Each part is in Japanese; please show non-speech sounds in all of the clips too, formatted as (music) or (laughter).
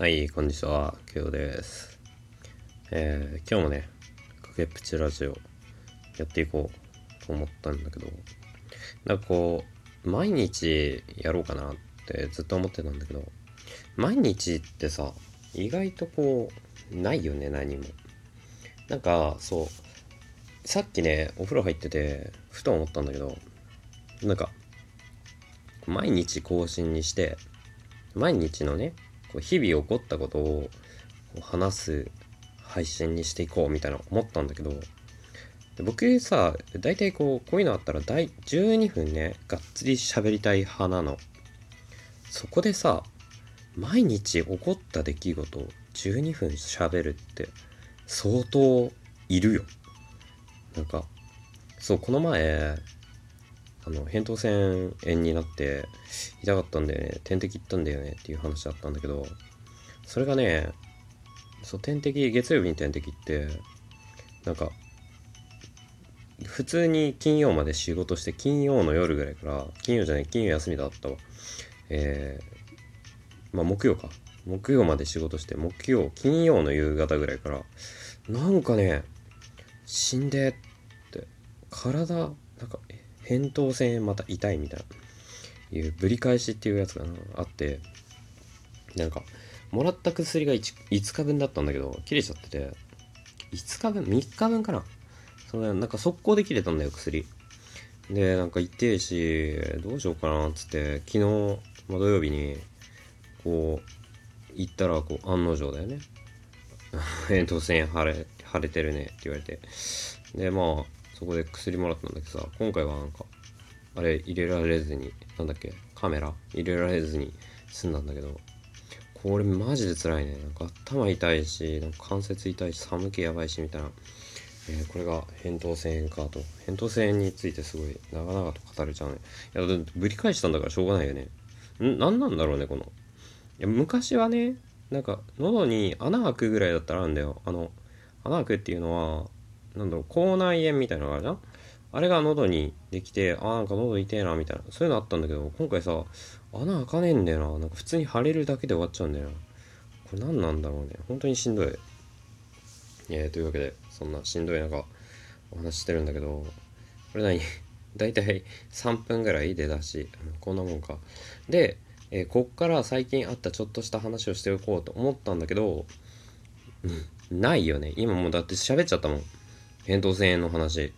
はい、こんにちは、きょうです。えー、今日もね、かけっぷちラジオやっていこうと思ったんだけど、なんかこう、毎日やろうかなってずっと思ってたんだけど、毎日ってさ、意外とこう、ないよね、何も。なんか、そう、さっきね、お風呂入ってて、ふと思ったんだけど、なんか、毎日更新にして、毎日のね、こう日々起こったことを話す配信にしていこうみたいな思ったんだけど僕さ大体こうこういうのあったら12分ねがっつり喋りたい派なの。そこでさ毎日起こった出来事を12分喋るって相当いるよ。なんかそうこの前あの扁桃腺炎になって痛かったんだよね。点滴行ったんだよね。っていう話だったんだけどそれがねそう点滴月曜日に点滴ってなんか普通に金曜まで仕事して金曜の夜ぐらいから金曜じゃない金曜休みだったわ。えー、まあ木曜か。木曜まで仕事して木曜金曜の夕方ぐらいからなんかね死んでって体なんか扁桃腺また痛いみたいないうぶり返しっていうやつがあってなんかもらった薬が 5, 5日分だったんだけど切れちゃってて5日分3日分かな。それなんか速攻で切れたんだよ薬。でなんか痛えしどうしようかなっつって昨日、まあ、土曜日にこう行ったらこう案の定だよね。(laughs) 扁桃腺腫れ腫れてるねって言われて。でまあそこで薬もらったんだけどさ今回はなんかあれ入れられずになんだっけカメラ？入れられずに済んだんだけどこれマジで辛いね。なんか頭痛いしなんか関節痛いし寒気やばいしみたいな、えー、これが扁桃腺炎かと。扁桃腺についてすごい長々と語れちゃうね。いやぶり返したんだからしょうがないよね。ん？何なんだろうねこの。いや昔はねなんか喉に穴開くぐらいだったらあるんだよ。あの穴開くっていうのはなんだろう、口内炎みたいなのがあるじゃん？あれが喉にできて、あ、なんか喉痛えな、みたいな。そういうのあったんだけど、今回さ、穴開かねえんだよな。なんか普通に腫れるだけで終わっちゃうんだよな。これ何なんだろうね。本当にしんどい。えー、というわけで、そんなしんどい中、お話してるんだけど、これ何？だいたい3分ぐらい出だし、こんなもんか。で、えー、こっから最近あったちょっとした話をしておこうと思ったんだけど、ないよね。今もうだって喋っちゃったもん。扁桃腺の話。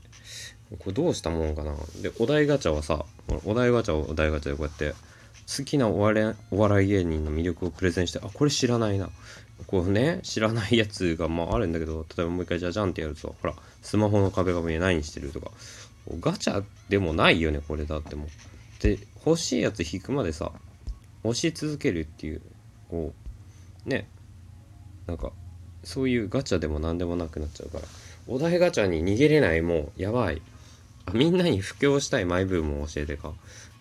これどうしたもんかな。で、お題ガチャはさ、お題ガチャをお題ガチャでこうやって、好きなお笑お笑い芸人の魅力をプレゼンして、あ、これ知らないな。こうね、知らないやつがまああるんだけど、例えばもう一回じゃじゃんってやると、ほら、スマホの壁紙に何してるとか、ガチャでもないよね、これだっても。で、欲しいやつ引くまでさ、押し続けるっていう、こう、ね、なんか、そういうガチャでも何でもなくなっちゃうから。お題ガチャに逃げれないもうやばい。みんなに布教したい。マイブームを教えてか。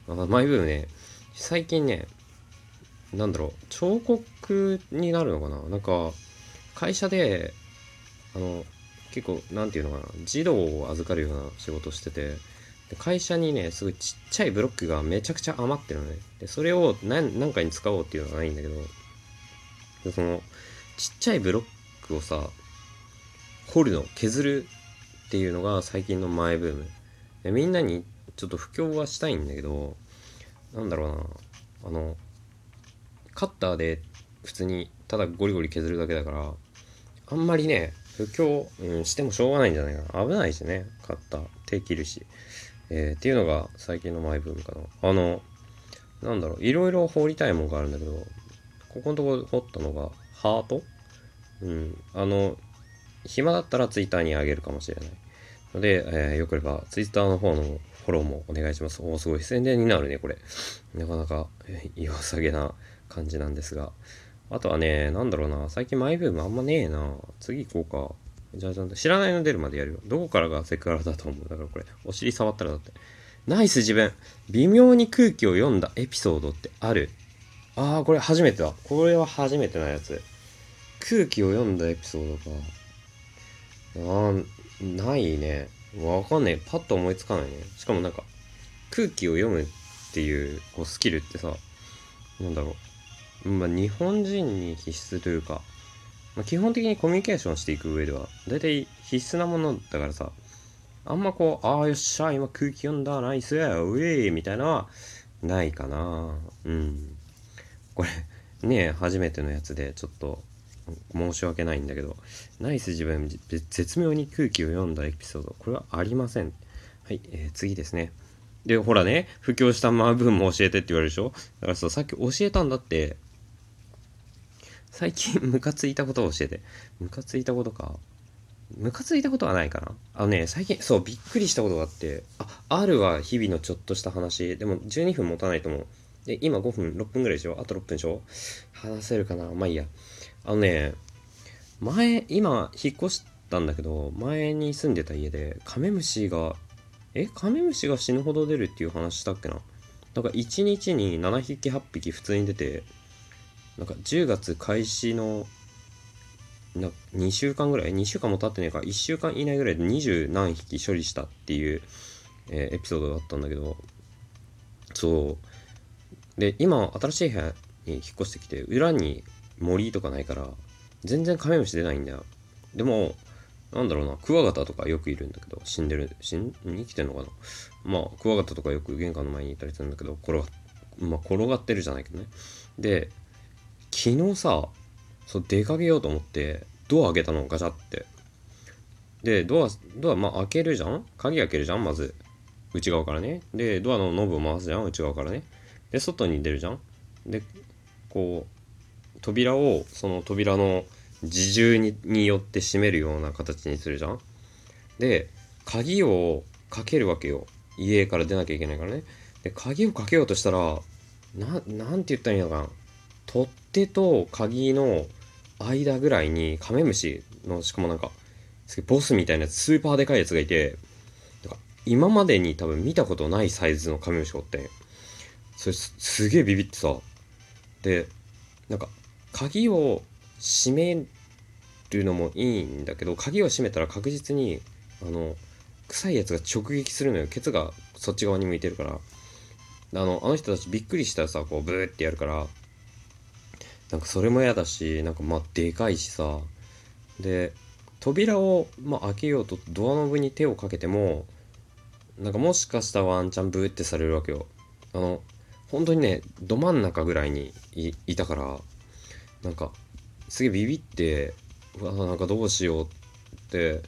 あマイブームね。最近ねなんだろう。彫刻になるのかな。なんか会社であの結構何て言うのかな。児童を預かるような仕事してて。会社にねすごいちっちゃいブロックがめちゃくちゃ余ってるのね。でそれを何何かに使おうっていうのはないんだけど。そのちっちゃいブロックをさ掘るの削るっていうのが最近のマイブーム。でみんなにちょっと布教はしたいんだけどなんだろうな。あのカッターで普通にただゴリゴリ削るだけだからあんまりね布教、うん、してもしょうがないんじゃないかな。危ないしねカッター。手切るし、えー、っていうのが最近のマイブームかな。あのなんだろう。いろいろ掘りたいもんがあるんだけどここのとこ掘ったのがハート？うん。あの暇だったら Twitter にあげるかもしれないので、えー、よければ Twitter の方のフォローもお願いします。おおすごい宣伝になるね、これ。なかなか、えー、良さげな感じなんですが。あとはね、なんだろうな、最近マイブームあんまねえな。次行こうか。じゃあちゃんと知らないの出るまでやるよ。どこからがセクハラだと思う。だからこれ、お尻触ったらだって。ナイス自分。微妙に空気を読んだエピソードってある？ああ、これ初めてだ。これは初めてなやつ。空気を読んだエピソードか。あないね。わかんない。パッと思いつかないね。しかもなんか、空気を読むっていうこうスキルってさ、なんだろう。まあ、日本人に必須というか、まあ、基本的にコミュニケーションしていく上では大体必須なものだからさあんまこう「ああよっしゃ今空気読んだナイスやウェイ」みたいなのはないかなうんこれね初めてのやつでちょっと申し訳ないんだけどナイス自分絶妙に空気を読んだエピソードこれはありません。はい、えー、次ですね。でほらね布教した部分も教えてって言われるでしょ？だからささっき教えたんだって。最近ムカついたことを教えて。ムカついたことか。ムカついたことはないかな。あのね、最近、そう、びっくりしたことがあって、あ、R は日々のちょっとした話、でも12分持たないと思う。で、今5分、6分ぐらいでしょ？あと6分でしょ？話せるかな？まあいいや。あのね、前、今、引っ越したんだけど、前に住んでた家で、カメムシが、えカメムシが死ぬほど出るっていう話したっけな？なんか1日に7匹8匹普通に出て、なんか10月開始のな2週間ぐらい？2週間も経ってねえか。1週間以内ぐらいで20何匹処理したっていう、えー、エピソードだったんだけど。そう。で今新しい部屋に引っ越してきて裏に森とかないから全然カメムシ出ないんだよ。でもなんだろうなクワガタとかよくいるんだけど死んでる死ん生きてんのかな？まあクワガタとかよく玄関の前にいたりするんだけど転が,、まあ、転がってるじゃないけどね。で昨日さそう出かけようと思ってドア開けたのガチャって。でドアドアまあ開けるじゃん？鍵開けるじゃん？まず内側からね。でドアのノブを回すじゃん？内側からね。で外に出るじゃん？でこう扉をその扉の自重にによって閉めるような形にするじゃん。で鍵をかけるわけよ。家から出なきゃいけないからね。で鍵をかけようとしたらななんて言ったらいいのかな。取っ手と鍵の間ぐらいにカメムシのしかもなんかボスみたいなスーパーでかいやつがいて今までに多分見たことないサイズのカメムシがおってそれすげえビビってさ。でなんか鍵を閉めるのもいいんだけど鍵を閉めたら確実にあの臭いやつが直撃するのよ。ケツがそっち側に向いてるから。あのあの人たちびっくりしたらさこうブーってやるから。なんかそれも嫌だしなんかまあでかいしさ。で扉を、まあ、開けようとドアノブに手をかけてもなんかもしかしたらワンチャンブーってされるわけよ。あの本当にねど真ん中ぐらいにいたから。なんかすげえビビってうわなんかどうしようって。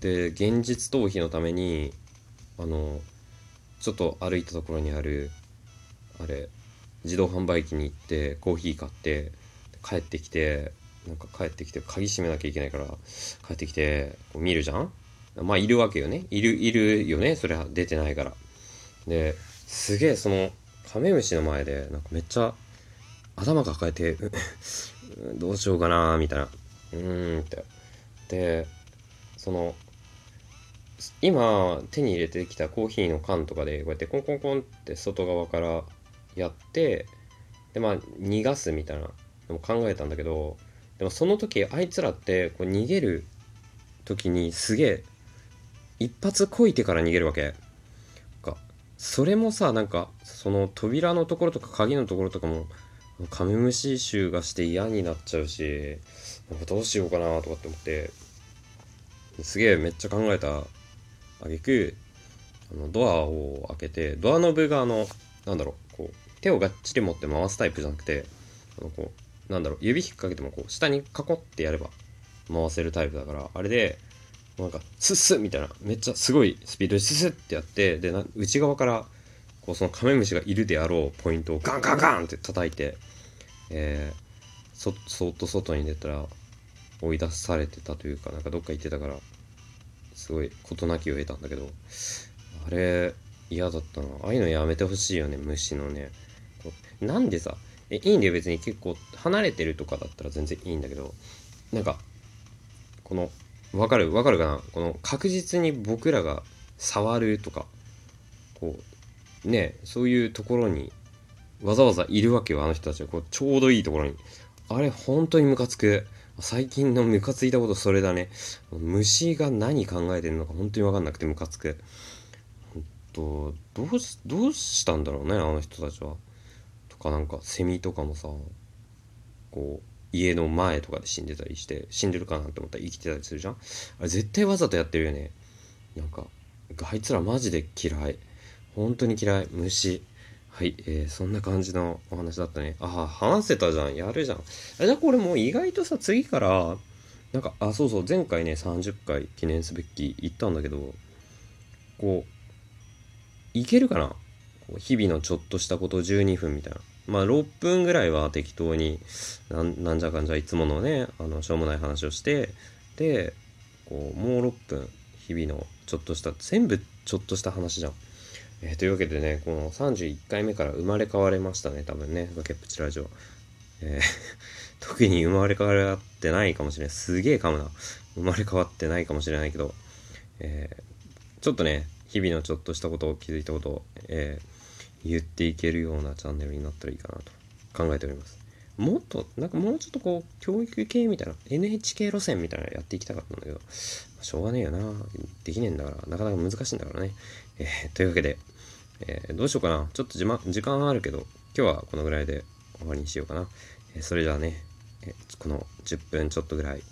で現実逃避のためにあのちょっと歩いたところにあるあれ自動販売機に行ってコーヒー買って帰ってきてなんか帰ってきて鍵閉めなきゃいけないから帰ってきてこう見るじゃん？まあいるわけよね。いるいるよね。それは出てないから。ですげえそのカメムシの前でなんかめっちゃ頭抱えてどうしようかなみたいな。うーんって。でその今手に入れてきたコーヒーの缶とかでこうやってコンコンコンって外側からやってでまあ逃がすみたいなでも考えたんだけどでもその時あいつらってこう逃げる時にすげえ一発こいてから逃げるわけ。かそれもさなんかその扉のところとか鍵のところとかもカメムシ臭がして嫌になっちゃうしなんかどうしようかなとかって思ってすげえめっちゃ考えたあげくあのドアを開けてドアノブがあのなんだろうこう手をがっちり持って回すタイプじゃなくてあのこうなんだろう指引っ掛けてもこう下にカコってやれば回せるタイプだからあれでなんかスッスッみたいなめっちゃすごいスピードでスッスッってやってで内側からこうそのカメムシがいるであろうポイントをガンガンガンって叩いて、えー、そそっと外に出たら追い出されてたというかなんかどっか行ってたからすごい事なきを得たんだけどあれ嫌だったな。ああいうのやめてほしいよね虫のね。なんでさえいいんだよ別に結構離れてるとかだったら全然いいんだけどなんかこのわかるわかるかな？この確実に僕らが触るとかこうねそういうところにわざわざいるわけよあの人たちは。こうちょうどいいところに。あれ本当にムカつく。最近のムカついたことそれだね。虫が何考えてるのか本当に分かんなくてムカつく。本当どうしどうしたんだろうねあの人たちは。とかなんかセミとかもさこう家の前とかで死んでたりして死んでるかなって思ったら生きてたりするじゃん。あれ絶対わざとやってるよね。なんかあいつらマジで嫌い。本当に嫌い。虫。はい、えー、そんな感じのお話だったね。ああ話せたじゃん。やるじゃん。じゃあこれもう意外とさ次からなんかあそうそう前回ね30回記念すべき言ったんだけどこういけるかな？日々のちょっとしたこと12分みたいな。まあ6分ぐらいは適当になんじゃかんじゃいつものねあのしょうもない話をしてでこうもう6分日々のちょっとした全部ちょっとした話じゃん。えー、というわけでねこの31回目から生まれ変われましたね多分ね崖っぷちラジオ。えー、(laughs) 特に生まれ変わってないかもしれないすげえかもな生まれ変わってないかもしれないけど、えー、ちょっとね日々のちょっとしたことを気づいたことを、えー言っていけるようなチャンネルになったらいいかなと考えております。もっと、なんかもうちょっとこう、教育系みたいな、NHK 路線みたいなのやっていきたかったんだけど、しょうがねえよな。できねえんだから、なかなか難しいんだからね。えー、というわけで、えー、どうしようかな。ちょっと時,、ま、時間あるけど、今日はこのぐらいで終わりにしようかな。えー、それじゃあね、えこの10分ちょっとぐらい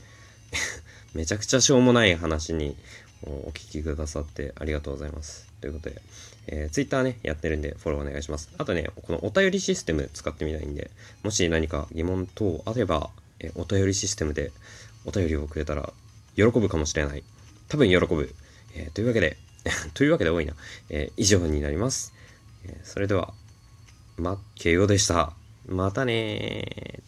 (laughs) めちゃくちゃしょうもない話にお聞きくださってありがとうございます。ということで、えー、Twitter ね、やってるんでフォローお願いします。あとね、このお便りシステム使ってみたいんで、もし何か疑問等あれば、えー、お便りシステムでお便りをくれたら喜ぶかもしれない。多分喜ぶ。えー、というわけで、(laughs) というわけで多いな。え以上になります。えそれでは、ま、慶応でした。またね